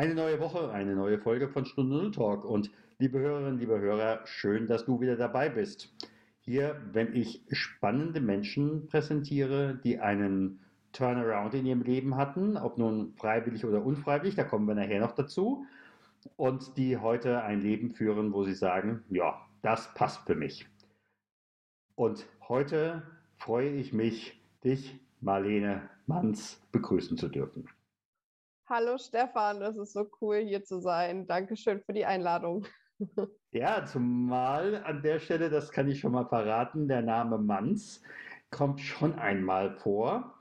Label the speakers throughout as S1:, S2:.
S1: Eine neue Woche, eine neue Folge von Stunde Null Talk. Und liebe Hörerinnen, liebe Hörer, schön, dass du wieder dabei bist. Hier, wenn ich spannende Menschen präsentiere, die einen Turnaround in ihrem Leben hatten, ob nun freiwillig oder unfreiwillig, da kommen wir nachher noch dazu, und die heute ein Leben führen, wo sie sagen, ja, das passt für mich. Und heute freue ich mich, dich, Marlene Manns, begrüßen zu dürfen.
S2: Hallo Stefan, es ist so cool hier zu sein. Dankeschön für die Einladung.
S1: Ja, zumal an der Stelle, das kann ich schon mal verraten, der Name Manns kommt schon einmal vor.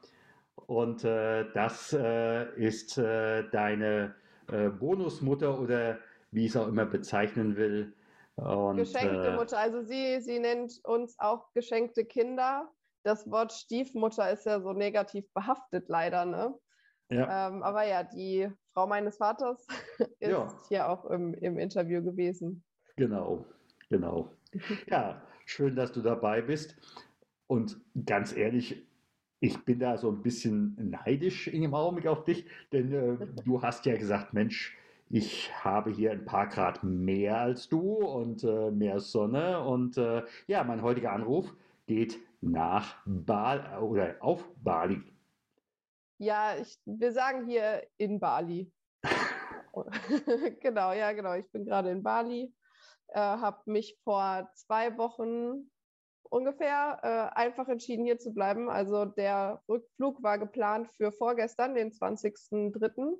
S1: Und äh, das äh, ist äh, deine äh, Bonusmutter oder wie ich es auch immer bezeichnen will.
S2: Und, geschenkte äh, Mutter, also sie, sie nennt uns auch geschenkte Kinder. Das Wort Stiefmutter ist ja so negativ behaftet, leider, ne? Ja. Ähm, aber ja, die Frau meines Vaters ist ja. hier auch im, im Interview gewesen.
S1: Genau, genau. Ja, schön, dass du dabei bist. Und ganz ehrlich, ich bin da so ein bisschen neidisch in dem Augenblick auf dich, denn äh, du hast ja gesagt, Mensch, ich habe hier ein paar Grad mehr als du und äh, mehr Sonne. Und äh, ja, mein heutiger Anruf geht nach Bali oder auf Bali.
S2: Ja, ich, wir sagen hier in Bali. genau, ja, genau. Ich bin gerade in Bali, äh, habe mich vor zwei Wochen ungefähr äh, einfach entschieden, hier zu bleiben. Also der Rückflug war geplant für vorgestern, den 20.03.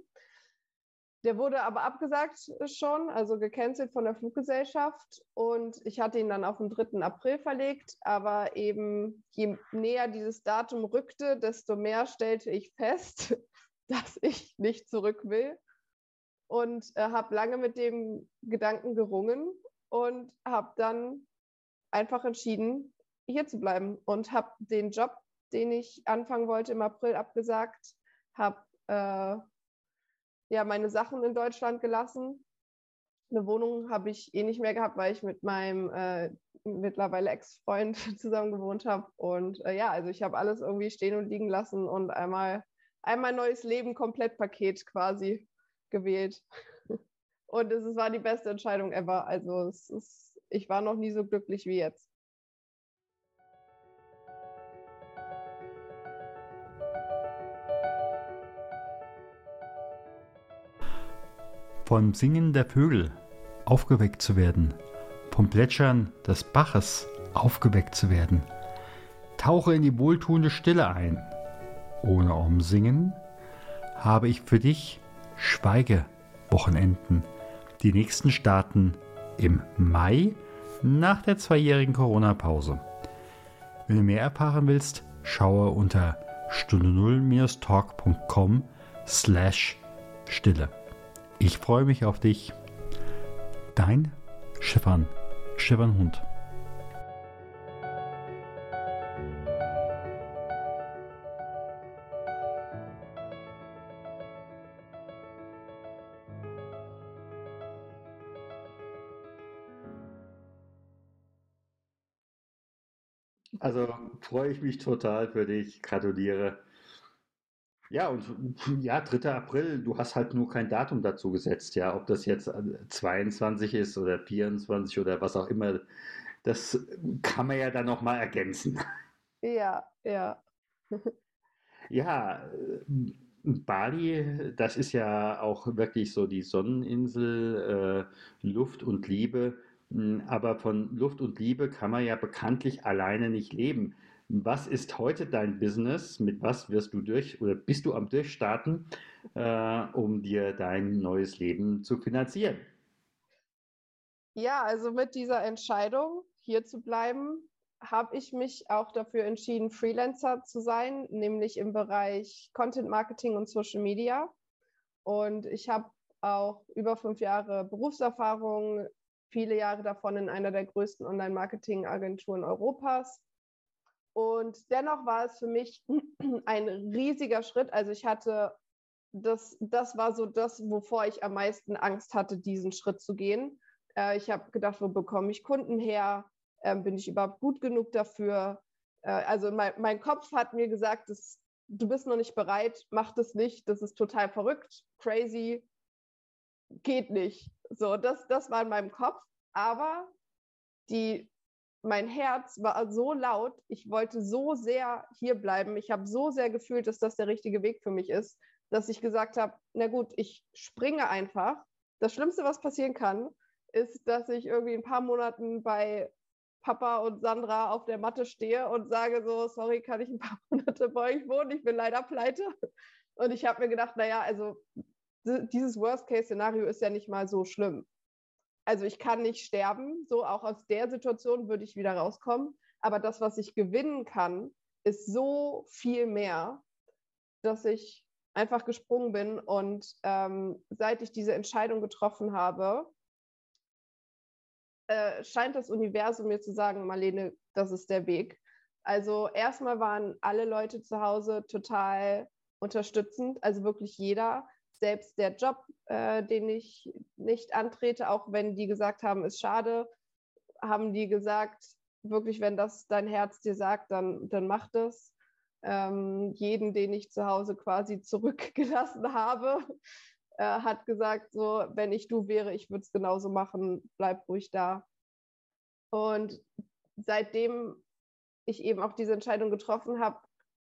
S2: Der wurde aber abgesagt schon, also gecancelt von der Fluggesellschaft. Und ich hatte ihn dann auf den 3. April verlegt. Aber eben je näher dieses Datum rückte, desto mehr stellte ich fest, dass ich nicht zurück will. Und äh, habe lange mit dem Gedanken gerungen und habe dann einfach entschieden, hier zu bleiben. Und habe den Job, den ich anfangen wollte, im April abgesagt. Habe äh, ja, meine Sachen in Deutschland gelassen. Eine Wohnung habe ich eh nicht mehr gehabt, weil ich mit meinem äh, mittlerweile Ex-Freund zusammen gewohnt habe. Und äh, ja, also ich habe alles irgendwie stehen und liegen lassen und einmal, einmal neues Leben, Komplettpaket quasi gewählt. Und es war die beste Entscheidung ever. Also ist, ich war noch nie so glücklich wie jetzt.
S1: Vom Singen der Vögel aufgeweckt zu werden, vom Plätschern des Baches aufgeweckt zu werden. Tauche in die wohltuende Stille ein. Ohne Umsingen habe ich für dich Schweigewochenenden. Die nächsten starten im Mai nach der zweijährigen Corona-Pause. Wenn du mehr erfahren willst, schaue unter stunde 0-talk.com slash Stille. Ich freue mich auf dich. Dein Stefan, Stefan Hund. Also freue ich mich total für dich, gratuliere. Ja, und ja, 3. April, du hast halt nur kein Datum dazu gesetzt, ja, ob das jetzt 22 ist oder 24 oder was auch immer, das kann man ja dann nochmal ergänzen.
S2: Ja, ja.
S1: Ja, Bali, das ist ja auch wirklich so die Sonneninsel, äh, Luft und Liebe. Aber von Luft und Liebe kann man ja bekanntlich alleine nicht leben. Was ist heute dein Business? Mit was wirst du durch oder bist du am Durchstarten, äh, um dir dein neues Leben zu finanzieren?
S2: Ja, also mit dieser Entscheidung, hier zu bleiben, habe ich mich auch dafür entschieden, Freelancer zu sein, nämlich im Bereich Content Marketing und Social Media. Und ich habe auch über fünf Jahre Berufserfahrung viele Jahre davon in einer der größten Online-Marketing-Agenturen Europas. Und dennoch war es für mich ein riesiger Schritt. Also ich hatte, das, das war so das, wovor ich am meisten Angst hatte, diesen Schritt zu gehen. Äh, ich habe gedacht, wo bekomme ich Kunden her? Ähm, bin ich überhaupt gut genug dafür? Äh, also mein, mein Kopf hat mir gesagt, das, du bist noch nicht bereit, mach das nicht, das ist total verrückt, crazy, geht nicht. So, das, das war in meinem Kopf. Aber die, mein Herz war so laut, ich wollte so sehr hier bleiben, ich habe so sehr gefühlt, dass das der richtige Weg für mich ist, dass ich gesagt habe, na gut, ich springe einfach. Das Schlimmste, was passieren kann, ist, dass ich irgendwie ein paar Monaten bei Papa und Sandra auf der Matte stehe und sage so, sorry, kann ich ein paar Monate bei euch wohnen? Ich bin leider pleite. Und ich habe mir gedacht, naja, also dieses Worst-Case-Szenario ist ja nicht mal so schlimm. Also ich kann nicht sterben, so auch aus der Situation würde ich wieder rauskommen. Aber das, was ich gewinnen kann, ist so viel mehr, dass ich einfach gesprungen bin. Und ähm, seit ich diese Entscheidung getroffen habe, äh, scheint das Universum mir zu sagen, Marlene, das ist der Weg. Also erstmal waren alle Leute zu Hause total unterstützend, also wirklich jeder. Selbst der Job, äh, den ich nicht antrete, auch wenn die gesagt haben, ist schade, haben die gesagt, wirklich, wenn das dein Herz dir sagt, dann, dann mach das. Ähm, jeden, den ich zu Hause quasi zurückgelassen habe, äh, hat gesagt, so, wenn ich du wäre, ich würde es genauso machen, bleib ruhig da. Und seitdem ich eben auch diese Entscheidung getroffen habe,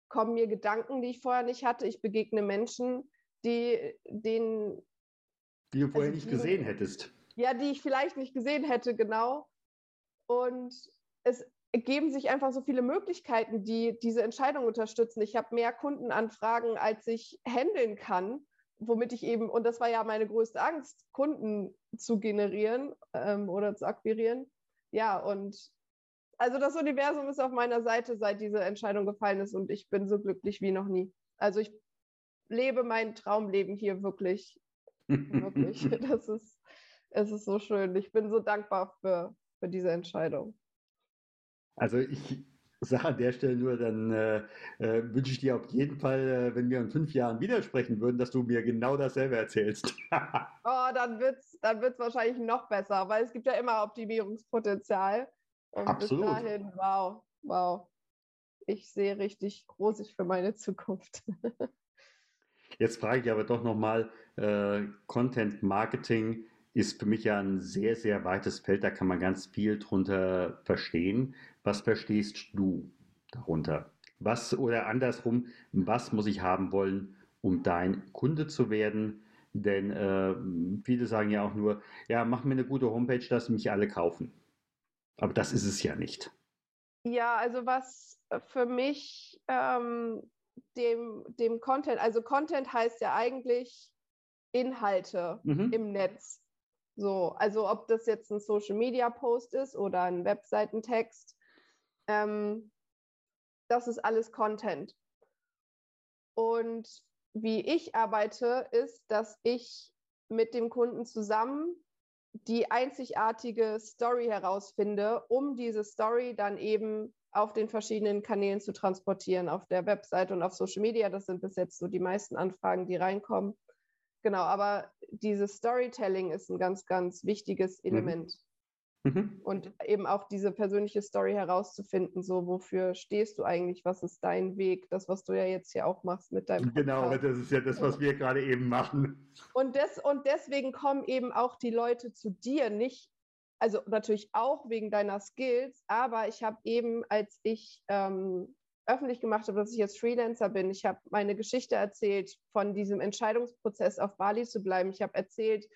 S2: kommen mir Gedanken, die ich vorher nicht hatte. Ich begegne Menschen, die den.
S1: Die du vorher also nicht gesehen hättest.
S2: Ja, die ich vielleicht nicht gesehen hätte, genau. Und es ergeben sich einfach so viele Möglichkeiten, die diese Entscheidung unterstützen. Ich habe mehr Kundenanfragen, als ich handeln kann womit ich eben, und das war ja meine größte Angst, Kunden zu generieren ähm, oder zu akquirieren. Ja, und also das Universum ist auf meiner Seite, seit diese Entscheidung gefallen ist und ich bin so glücklich wie noch nie. Also ich lebe mein Traumleben hier wirklich, wirklich. Das ist, es ist so schön. Ich bin so dankbar für, für diese Entscheidung.
S1: Also ich sage an der Stelle nur, dann äh, äh, wünsche ich dir auf jeden Fall, äh, wenn wir in fünf Jahren widersprechen würden, dass du mir genau dasselbe erzählst.
S2: oh, dann wird es dann wird's wahrscheinlich noch besser, weil es gibt ja immer Optimierungspotenzial. Und Absolut. bis dahin, wow, wow. Ich sehe richtig rosig für meine Zukunft.
S1: Jetzt frage ich aber doch nochmal, äh, Content Marketing ist für mich ja ein sehr, sehr weites Feld, da kann man ganz viel drunter verstehen. Was verstehst du darunter? Was oder andersrum, was muss ich haben wollen, um dein Kunde zu werden? Denn äh, viele sagen ja auch nur, ja, mach mir eine gute Homepage, dass mich alle kaufen. Aber das ist es ja nicht.
S2: Ja, also was für mich ähm, dem, dem Content, also Content heißt ja eigentlich Inhalte mhm. im Netz. So, also ob das jetzt ein Social Media Post ist oder ein Webseitentext, ähm, das ist alles Content. Und wie ich arbeite, ist, dass ich mit dem Kunden zusammen die einzigartige Story herausfinde, um diese Story dann eben auf den verschiedenen Kanälen zu transportieren, auf der Website und auf Social Media. Das sind bis jetzt so die meisten Anfragen, die reinkommen. Genau, aber dieses Storytelling ist ein ganz, ganz wichtiges mhm. Element. Mhm. Und eben auch diese persönliche Story herauszufinden, so wofür stehst du eigentlich, was ist dein Weg, das, was du ja jetzt hier auch machst mit deinem
S1: Genau, Podcast. das ist ja das, was wir gerade eben machen.
S2: Und, des, und deswegen kommen eben auch die Leute zu dir, nicht, also natürlich auch wegen deiner Skills, aber ich habe eben, als ich ähm, öffentlich gemacht habe, dass ich jetzt Freelancer bin. Ich habe meine Geschichte erzählt von diesem Entscheidungsprozess auf Bali zu bleiben. Ich habe erzählt,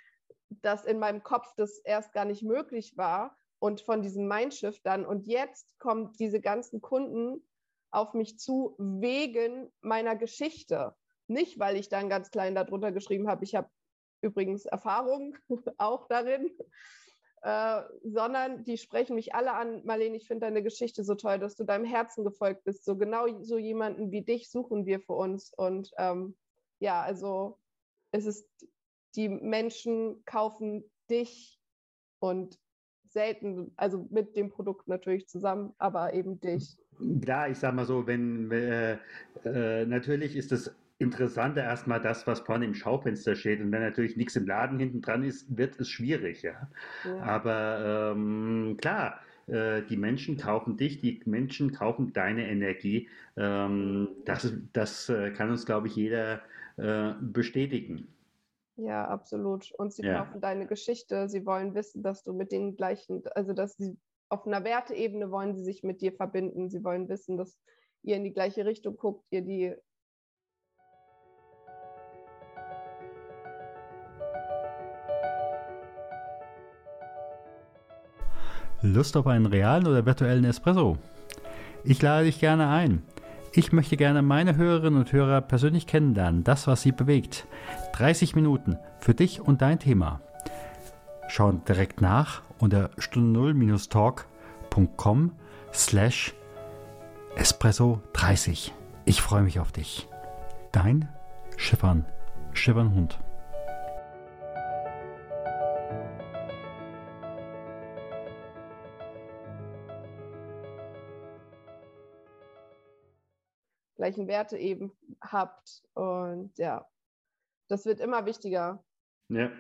S2: dass in meinem Kopf das erst gar nicht möglich war und von diesem Mindshift dann. Und jetzt kommen diese ganzen Kunden auf mich zu wegen meiner Geschichte. Nicht, weil ich dann ganz klein darunter geschrieben habe, ich habe übrigens Erfahrung auch darin, äh, sondern die sprechen mich alle an, Marlene, ich finde deine Geschichte so toll, dass du deinem Herzen gefolgt bist. So genau so jemanden wie dich suchen wir für uns. Und ähm, ja, also es ist, die Menschen kaufen dich und selten, also mit dem Produkt natürlich zusammen, aber eben dich.
S1: Klar, ich sag mal so, wenn äh, äh, natürlich ist es interessanter erstmal das, was vorne im Schaufenster steht. Und wenn natürlich nichts im Laden hinten dran ist, wird es schwierig, ja. ja. Aber ähm, klar, äh, die Menschen kaufen dich, die Menschen kaufen deine Energie. Ähm, das das äh, kann uns, glaube ich, jeder äh, bestätigen.
S2: Ja, absolut. Und sie ja. kaufen deine Geschichte. Sie wollen wissen, dass du mit den gleichen, also dass sie auf einer Werteebene wollen sie sich mit dir verbinden. Sie wollen wissen, dass ihr in die gleiche Richtung guckt, ihr die
S3: Lust auf einen realen oder virtuellen Espresso? Ich lade dich gerne ein. Ich möchte gerne meine Hörerinnen und Hörer persönlich kennenlernen, das, was sie bewegt. 30 Minuten für dich und dein Thema. Schau direkt nach unter stunde0-talk.com slash espresso 30. Ich freue mich auf dich. Dein Schiffern, Schiffern
S2: gleichen Werte eben habt. Und ja, das wird immer wichtiger.
S1: Ja.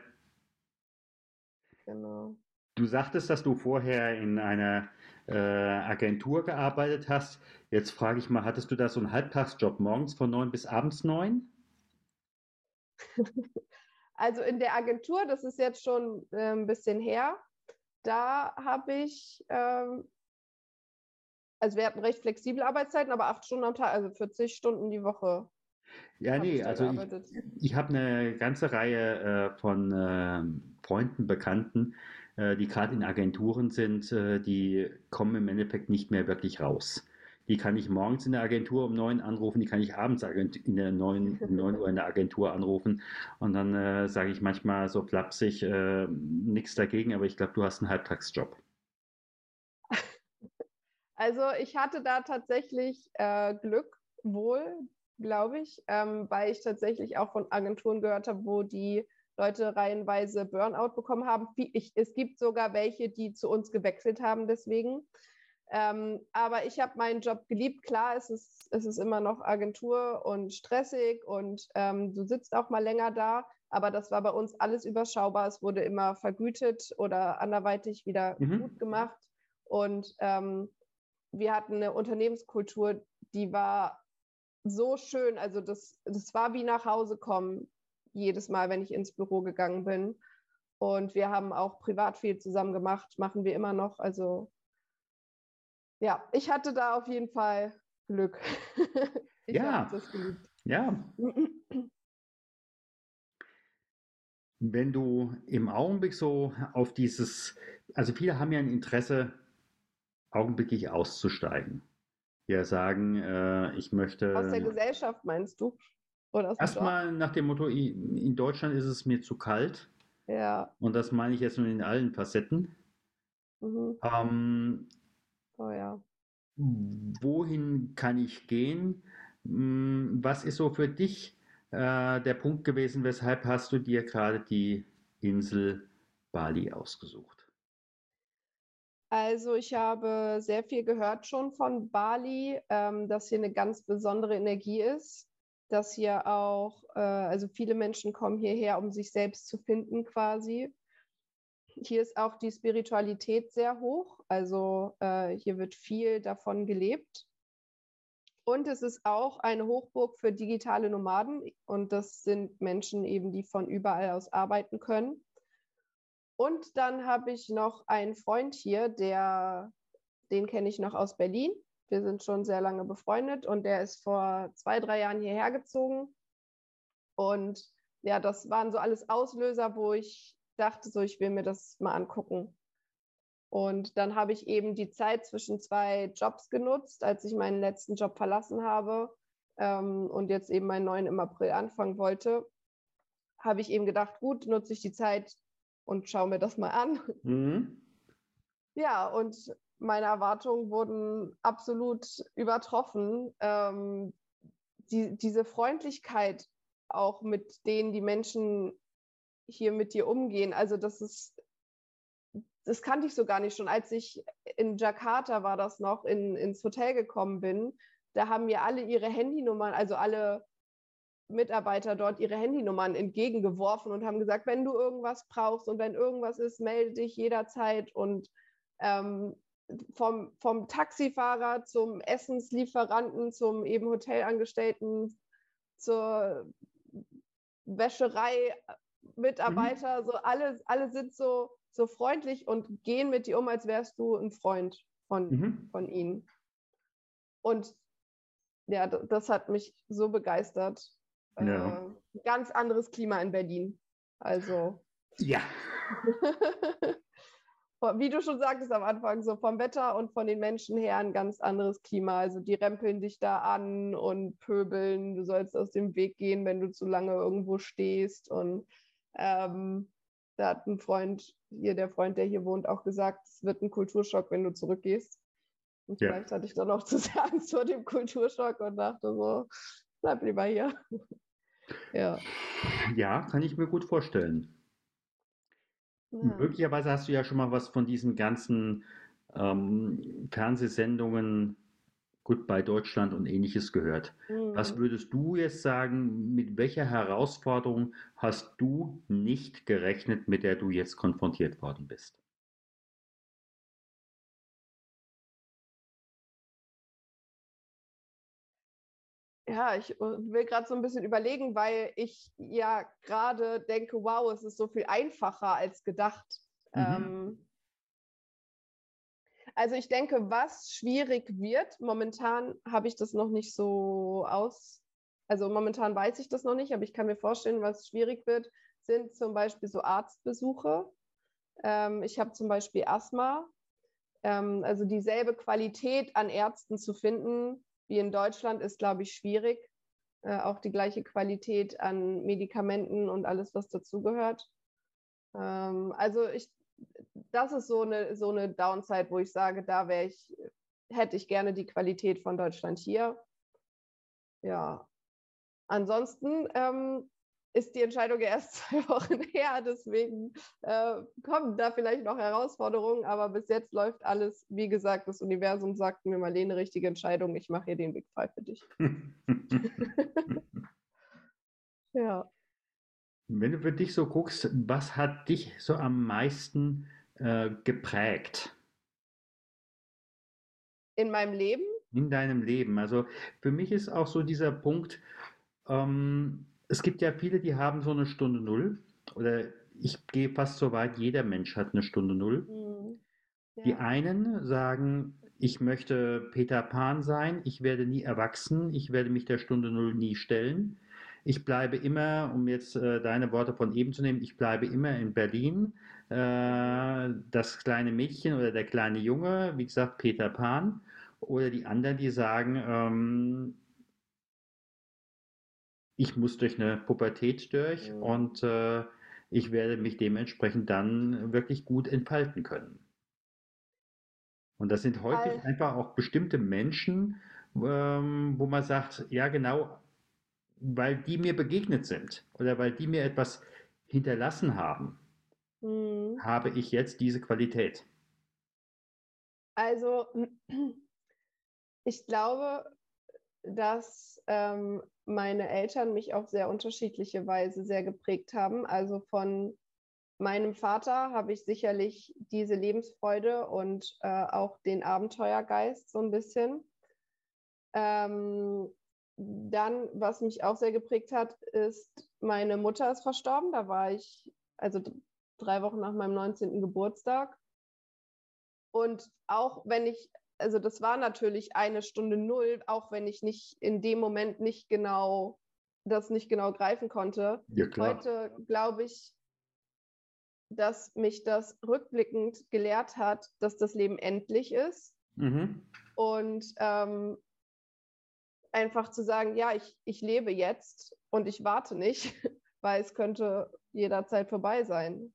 S1: Genau. Du sagtest, dass du vorher in einer äh, Agentur gearbeitet hast. Jetzt frage ich mal, hattest du da so einen Halbtagsjob morgens von neun bis abends neun?
S2: also in der Agentur, das ist jetzt schon äh, ein bisschen her, da habe ich ähm, also wir hatten recht flexible Arbeitszeiten, aber acht Stunden am Tag, also 40 Stunden die Woche.
S1: Ja, nee, also ich, ich habe eine ganze Reihe äh, von äh, Freunden, Bekannten, äh, die gerade in Agenturen sind, äh, die kommen im Endeffekt nicht mehr wirklich raus. Die kann ich morgens in der Agentur um neun anrufen, die kann ich abends in der neun, um neun Uhr in der Agentur anrufen. Und dann äh, sage ich manchmal so flapsig, äh, nichts dagegen, aber ich glaube, du hast einen Halbtagsjob.
S2: Also ich hatte da tatsächlich äh, Glück wohl, glaube ich, ähm, weil ich tatsächlich auch von Agenturen gehört habe, wo die Leute reihenweise Burnout bekommen haben. Ich, es gibt sogar welche, die zu uns gewechselt haben deswegen. Ähm, aber ich habe meinen Job geliebt. Klar, es ist, es ist immer noch Agentur und stressig und ähm, du sitzt auch mal länger da. Aber das war bei uns alles überschaubar. Es wurde immer vergütet oder anderweitig wieder mhm. gut gemacht. Und ähm, wir hatten eine Unternehmenskultur, die war so schön. Also das, das war wie nach Hause kommen, jedes Mal, wenn ich ins Büro gegangen bin. Und wir haben auch privat viel zusammen gemacht, machen wir immer noch. Also ja, ich hatte da auf jeden Fall Glück.
S1: ich ja. Ja. Wenn du im Augenblick so auf dieses, also viele haben ja ein Interesse augenblicklich auszusteigen. Ja, sagen, äh, ich möchte.
S2: Aus der Gesellschaft meinst du?
S1: Erstmal nach dem Motto, in Deutschland ist es mir zu kalt.
S2: Ja.
S1: Und das meine ich jetzt nur in allen Facetten. Mhm. Ähm,
S2: oh ja.
S1: Wohin kann ich gehen? Hm, was ist so für dich äh, der Punkt gewesen, weshalb hast du dir gerade die Insel Bali ausgesucht?
S2: Also ich habe sehr viel gehört schon von Bali, ähm, dass hier eine ganz besondere Energie ist, dass hier auch, äh, also viele Menschen kommen hierher, um sich selbst zu finden quasi. Hier ist auch die Spiritualität sehr hoch, also äh, hier wird viel davon gelebt. Und es ist auch eine Hochburg für digitale Nomaden und das sind Menschen eben, die von überall aus arbeiten können. Und dann habe ich noch einen Freund hier, der, den kenne ich noch aus Berlin. Wir sind schon sehr lange befreundet und der ist vor zwei, drei Jahren hierher gezogen. Und ja, das waren so alles Auslöser, wo ich dachte, so, ich will mir das mal angucken. Und dann habe ich eben die Zeit zwischen zwei Jobs genutzt, als ich meinen letzten Job verlassen habe ähm, und jetzt eben meinen neuen im April anfangen wollte, habe ich eben gedacht, gut, nutze ich die Zeit und schaue mir das mal an. Mhm. Ja, und meine Erwartungen wurden absolut übertroffen. Ähm, die, diese Freundlichkeit auch mit denen die Menschen hier mit dir umgehen, also das ist, das kannte ich so gar nicht schon. Als ich in Jakarta war das noch, in, ins Hotel gekommen bin, da haben mir alle ihre Handynummern, also alle Mitarbeiter dort ihre Handynummern entgegengeworfen und haben gesagt, wenn du irgendwas brauchst und wenn irgendwas ist, melde dich jederzeit. Und ähm, vom, vom Taxifahrer zum Essenslieferanten, zum eben Hotelangestellten, zur Wäscherei, Mitarbeiter, mhm. so alle, alle sind so, so freundlich und gehen mit dir um, als wärst du ein Freund von, mhm. von ihnen. Und ja, das hat mich so begeistert. Ja. Äh, ganz anderes Klima in Berlin. Also.
S1: Ja.
S2: Wie du schon sagtest am Anfang, so vom Wetter und von den Menschen her ein ganz anderes Klima. Also die rempeln dich da an und pöbeln. Du sollst aus dem Weg gehen, wenn du zu lange irgendwo stehst. Und ähm, da hat ein Freund, hier der Freund, der hier wohnt, auch gesagt, es wird ein Kulturschock, wenn du zurückgehst. Und ja. vielleicht hatte ich dann auch zu sehr Angst vor dem Kulturschock und dachte so, bleib lieber hier.
S1: ja. Ja, kann ich mir gut vorstellen. Ja. Möglicherweise hast du ja schon mal was von diesen ganzen ähm, Fernsehsendungen Goodbye Deutschland und ähnliches gehört. Mhm. Was würdest du jetzt sagen, mit welcher Herausforderung hast du nicht gerechnet, mit der du jetzt konfrontiert worden bist?
S2: Ja, ich will gerade so ein bisschen überlegen, weil ich ja gerade denke, wow, es ist so viel einfacher als gedacht. Mhm. Ähm, also ich denke, was schwierig wird, momentan habe ich das noch nicht so aus, also momentan weiß ich das noch nicht, aber ich kann mir vorstellen, was schwierig wird, sind zum Beispiel so Arztbesuche. Ähm, ich habe zum Beispiel Asthma. Ähm, also dieselbe Qualität an Ärzten zu finden, wie in Deutschland ist, glaube ich, schwierig. Äh, auch die gleiche Qualität an Medikamenten und alles, was dazugehört. Ähm, also ich, das ist so eine, so eine Downside, wo ich sage, da wäre ich, hätte ich gerne die Qualität von Deutschland hier. Ja. Ansonsten ähm, ist die Entscheidung erst zwei Wochen her, deswegen äh, kommen da vielleicht noch Herausforderungen, aber bis jetzt läuft alles, wie gesagt, das Universum sagt mir, Marlene, richtige Entscheidung, ich mache hier den Big Five für dich. ja.
S1: Wenn du für dich so guckst, was hat dich so am meisten äh, geprägt?
S2: In meinem Leben?
S1: In deinem Leben. Also für mich ist auch so dieser Punkt, ähm, es gibt ja viele, die haben so eine Stunde Null. Oder ich gehe fast so weit, jeder Mensch hat eine Stunde Null. Mhm. Ja. Die einen sagen, ich möchte Peter Pan sein, ich werde nie erwachsen, ich werde mich der Stunde Null nie stellen. Ich bleibe immer, um jetzt äh, deine Worte von eben zu nehmen, ich bleibe immer in Berlin. Äh, das kleine Mädchen oder der kleine Junge, wie gesagt, Peter Pan. Oder die anderen, die sagen, ähm, ich muss durch eine Pubertät durch mhm. und äh, ich werde mich dementsprechend dann wirklich gut entfalten können. Und das sind häufig All. einfach auch bestimmte Menschen, ähm, wo man sagt, ja genau, weil die mir begegnet sind oder weil die mir etwas hinterlassen haben, mhm. habe ich jetzt diese Qualität.
S2: Also ich glaube, dass ähm, meine Eltern mich auf sehr unterschiedliche Weise sehr geprägt haben. Also von meinem Vater habe ich sicherlich diese Lebensfreude und äh, auch den Abenteuergeist so ein bisschen. Ähm, dann, was mich auch sehr geprägt hat, ist, meine Mutter ist verstorben. Da war ich also drei Wochen nach meinem 19. Geburtstag. Und auch wenn ich also das war natürlich eine Stunde null, auch wenn ich nicht in dem Moment nicht genau das nicht genau greifen konnte. Ja, Heute glaube ich, dass mich das rückblickend gelehrt hat, dass das Leben endlich ist. Mhm. Und ähm, einfach zu sagen, ja, ich, ich lebe jetzt und ich warte nicht, weil es könnte jederzeit vorbei sein.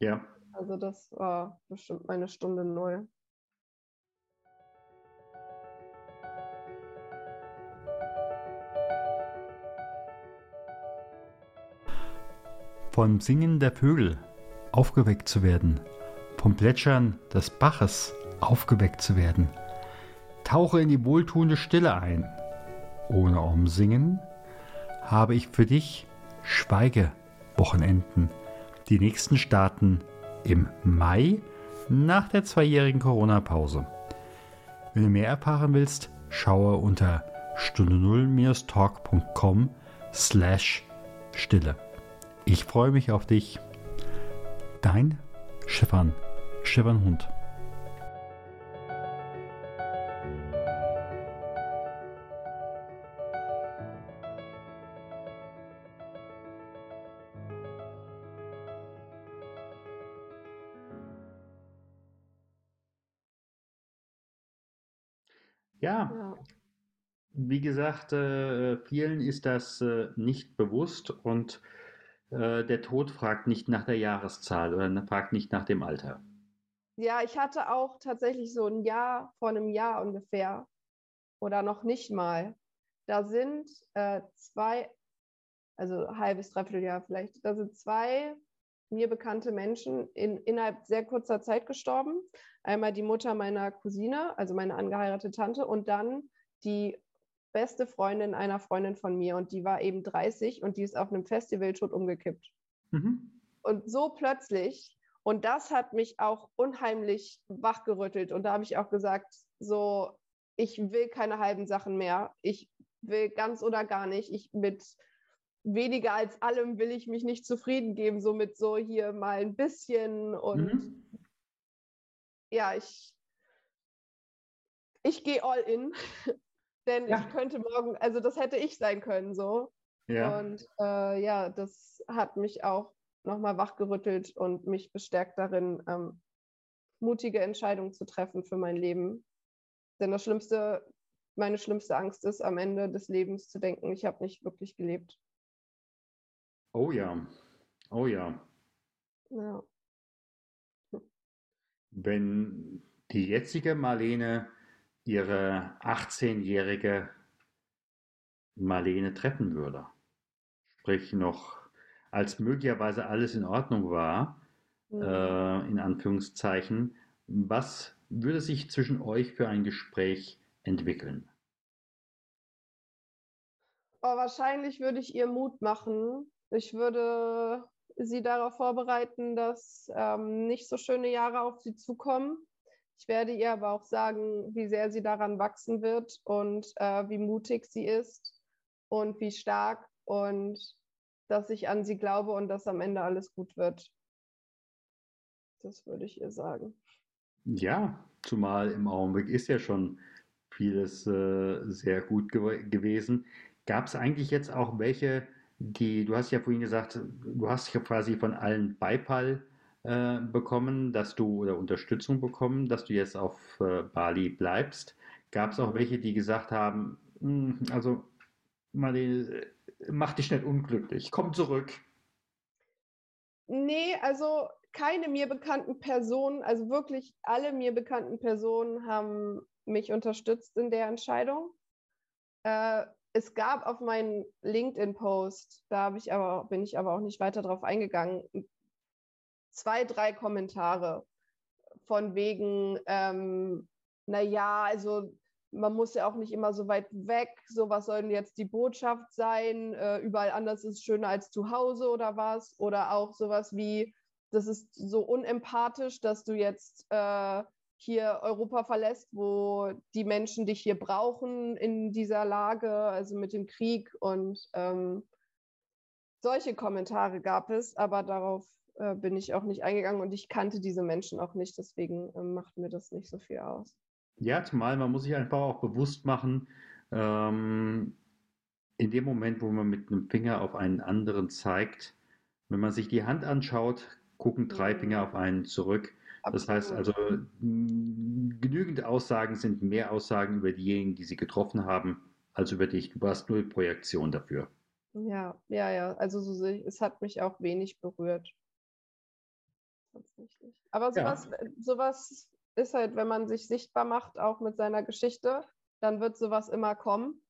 S1: Ja.
S2: Also das war bestimmt meine Stunde null.
S3: Vom Singen der Vögel aufgeweckt zu werden, vom Plätschern des Baches aufgeweckt zu werden. Tauche in die wohltuende Stille ein. Ohne Umsingen habe ich für dich Schweigewochenenden. Die nächsten starten im Mai nach der zweijährigen Corona-Pause. Wenn du mehr erfahren willst, schaue unter stunde 0-talk.com slash Stille. Ich freue mich auf dich. Dein Stefan, Stefan Hund.
S1: Ja,
S2: Ja.
S1: wie gesagt, äh, vielen ist das äh, nicht bewusst und äh, der Tod fragt nicht nach der Jahreszahl oder fragt nicht nach dem Alter.
S2: Ja, ich hatte auch tatsächlich so ein Jahr, vor einem Jahr ungefähr, oder noch nicht mal. Da sind äh, zwei, also halbes, dreiviertel Jahr vielleicht, da sind zwei mir bekannte Menschen in, innerhalb sehr kurzer Zeit gestorben. Einmal die Mutter meiner Cousine, also meine angeheiratete Tante, und dann die beste Freundin einer Freundin von mir. Und die war eben 30 und die ist auf einem Festival tot umgekippt.
S1: Mhm.
S2: Und so plötzlich, und das hat mich auch unheimlich wachgerüttelt. Und da habe ich auch gesagt, so, ich will keine halben Sachen mehr. Ich will ganz oder gar nicht. Ich mit weniger als allem will ich mich nicht zufrieden geben, so mit so hier mal ein bisschen und
S1: Mhm.
S2: ja, ich, ich gehe all in, denn
S1: Ja.
S2: ich könnte morgen, also das hätte ich sein können so.
S1: Ja.
S2: Und äh, ja, das hat mich auch nochmal wachgerüttelt und mich bestärkt darin, ähm, mutige Entscheidungen zu treffen für mein Leben. Denn das Schlimmste, meine schlimmste Angst ist, am Ende des Lebens zu denken, ich habe nicht wirklich gelebt.
S1: Oh ja. Oh ja.
S2: Ja.
S1: Wenn die jetzige Marlene ihre 18-jährige Marlene treffen würde, sprich noch als möglicherweise alles in Ordnung war,
S2: Mhm.
S1: äh, in Anführungszeichen, was würde sich zwischen euch für ein Gespräch entwickeln?
S2: Oh, wahrscheinlich würde ich ihr Mut machen. Ich würde sie darauf vorbereiten, dass ähm, nicht so schöne Jahre auf sie zukommen. Ich werde ihr aber auch sagen, wie sehr sie daran wachsen wird und äh, wie mutig sie ist und wie stark und dass ich an sie glaube und dass am Ende alles gut wird. Das würde ich ihr sagen.
S1: Ja, zumal im Augenblick ist ja schon vieles äh, sehr gut gew gewesen. Gab es eigentlich jetzt auch welche, die, du hast ja vorhin gesagt, du hast ja quasi von allen Beifall äh, bekommen, dass du oder Unterstützung bekommen, dass du jetzt auf äh, Bali bleibst. Gab es auch welche, die gesagt haben, "Hm, also Marlene, mach dich nicht unglücklich, komm zurück.
S2: Nee, also keine mir bekannten Personen, also wirklich alle mir bekannten Personen haben mich unterstützt in der Entscheidung. Äh, es gab auf meinen LinkedIn-Post, da ich aber, bin ich aber auch nicht weiter drauf eingegangen, zwei, drei Kommentare von wegen, ähm, naja, also man muss ja auch nicht immer so weit weg, so was soll denn jetzt die Botschaft sein, äh, überall anders ist schöner als zu Hause oder was, oder auch sowas wie, das ist so unempathisch, dass du jetzt äh, hier Europa verlässt, wo die Menschen dich hier brauchen in dieser Lage, also mit dem Krieg. Und ähm, solche Kommentare gab es, aber darauf äh, bin ich auch nicht eingegangen und ich kannte diese Menschen auch nicht, deswegen äh, macht mir das nicht so viel aus.
S1: Ja, zumal man muss sich einfach auch bewusst machen, ähm, in dem Moment, wo man mit einem Finger auf einen anderen zeigt, wenn man sich die Hand anschaut, gucken drei
S2: Mhm.
S1: Finger auf einen zurück. Das heißt also, mh, genügend Aussagen sind mehr Aussagen über diejenigen, die sie getroffen haben, als über dich. Du warst null Projektion dafür.
S2: Ja, ja, ja. Also so es hat mich auch wenig berührt. Tatsächlich. Aber
S1: Ja.
S2: sowas, sowas ist halt, wenn man sich sichtbar macht, auch mit seiner Geschichte, dann wird sowas immer kommen.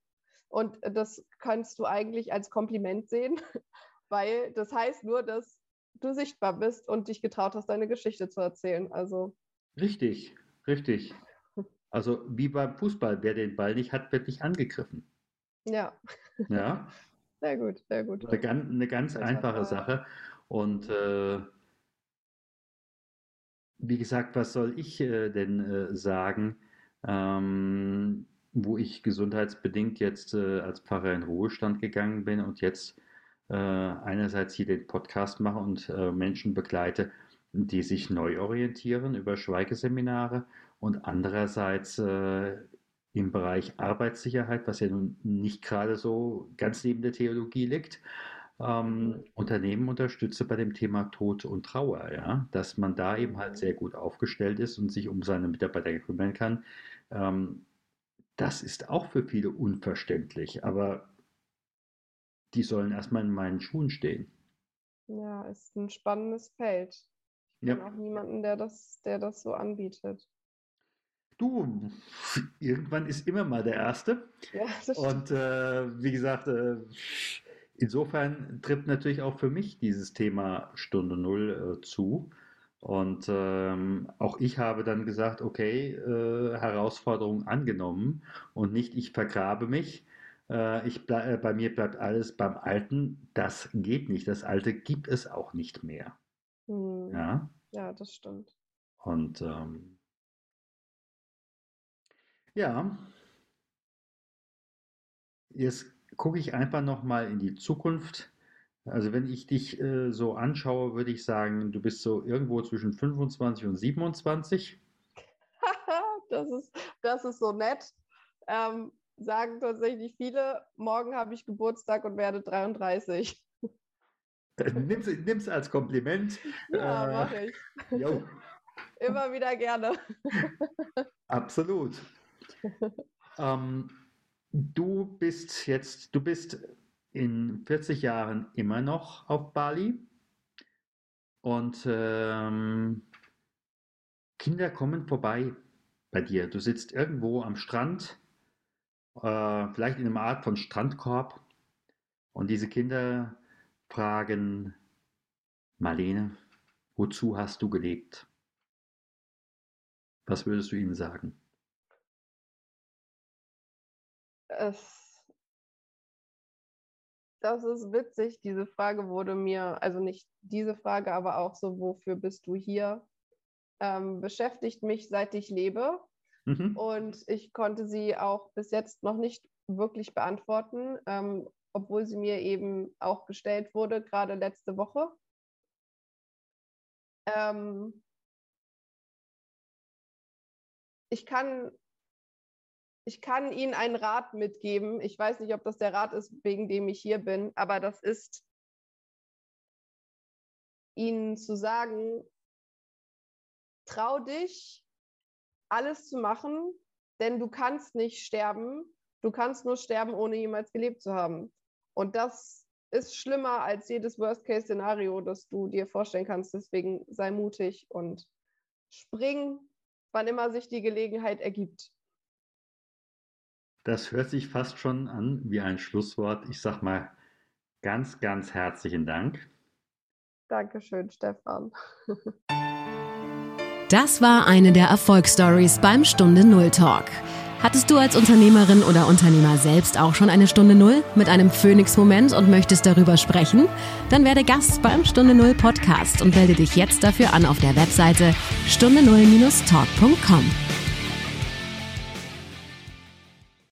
S2: Und das kannst du eigentlich als Kompliment sehen, weil das heißt nur, dass du sichtbar bist und dich getraut hast, deine Geschichte zu erzählen. Also.
S1: Richtig, richtig. Also wie beim Fußball, wer den Ball nicht hat, wird nicht angegriffen.
S2: Ja.
S1: Ja.
S2: Sehr gut, sehr gut.
S1: Eine ganz, eine ganz einfache Sache. Und äh, wie gesagt, was soll ich äh, denn äh, sagen, ähm, wo ich gesundheitsbedingt jetzt äh, als Pfarrer in Ruhestand gegangen bin und jetzt äh, einerseits hier den Podcast mache und äh, Menschen begleite, die sich neu orientieren über Schweigeseminare und andererseits äh, im Bereich Arbeitssicherheit, was ja nun nicht gerade so ganz neben der Theologie liegt, ähm, Unternehmen unterstütze bei dem Thema Tod und Trauer, ja, dass man da eben halt sehr gut aufgestellt ist und sich um seine Mitarbeiter kümmern kann. Ähm, das ist auch für viele unverständlich, aber die sollen erstmal in meinen Schuhen stehen.
S2: Ja, ist ein spannendes Feld. Ich kenne ja. auch niemanden, der das, der das so anbietet.
S1: Du, irgendwann ist immer mal der Erste. Ja, das Und äh, wie gesagt, äh, insofern tritt natürlich auch für mich dieses Thema Stunde Null äh, zu. Und ähm, auch ich habe dann gesagt, okay, äh, Herausforderung angenommen und nicht ich vergrabe mich. Äh, ich äh, bei mir bleibt alles beim Alten. Das geht nicht. Das Alte gibt es auch nicht mehr.
S2: Hm. Ja? ja, das stimmt.
S1: Und ähm, ja, jetzt gucke ich einfach nochmal in die Zukunft. Also wenn ich dich äh, so anschaue, würde ich sagen, du bist so irgendwo zwischen 25 und 27.
S2: das, ist, das ist so nett. Ähm, sagen tatsächlich viele, morgen habe ich Geburtstag und werde 33.
S1: Nimm es als Kompliment.
S2: Ja, äh, mache ich. Jo. Immer wieder gerne.
S1: Absolut. ähm, du bist jetzt, du bist in 40 Jahren immer noch auf Bali und ähm, Kinder kommen vorbei bei dir. Du sitzt irgendwo am Strand, äh, vielleicht in einer Art von Strandkorb und diese Kinder fragen, Marlene, wozu hast du gelebt? Was würdest du ihnen sagen?
S2: Es, das ist witzig. Diese Frage wurde mir, also nicht diese Frage, aber auch so, wofür bist du hier? Ähm, beschäftigt mich, seit ich lebe. Mhm. Und ich konnte sie auch bis jetzt noch nicht wirklich beantworten, ähm, obwohl sie mir eben auch gestellt wurde, gerade letzte Woche. Ähm, ich kann ich kann Ihnen einen Rat mitgeben. Ich weiß nicht, ob das der Rat ist, wegen dem ich hier bin, aber das ist Ihnen zu sagen, trau dich, alles zu machen, denn du kannst nicht sterben. Du kannst nur sterben, ohne jemals gelebt zu haben. Und das ist schlimmer als jedes Worst-Case-Szenario, das du dir vorstellen kannst. Deswegen sei mutig und spring, wann immer sich die Gelegenheit ergibt.
S1: Das hört sich fast schon an wie ein Schlusswort. Ich sag mal ganz, ganz herzlichen Dank.
S2: Dankeschön, Stefan.
S4: Das war eine der Erfolgsstories beim Stunde Null Talk. Hattest du als Unternehmerin oder Unternehmer selbst auch schon eine Stunde Null mit einem Phoenix-Moment und möchtest darüber sprechen? Dann werde Gast beim Stunde Null Podcast und melde dich jetzt dafür an auf der Webseite stunde null-talk.com.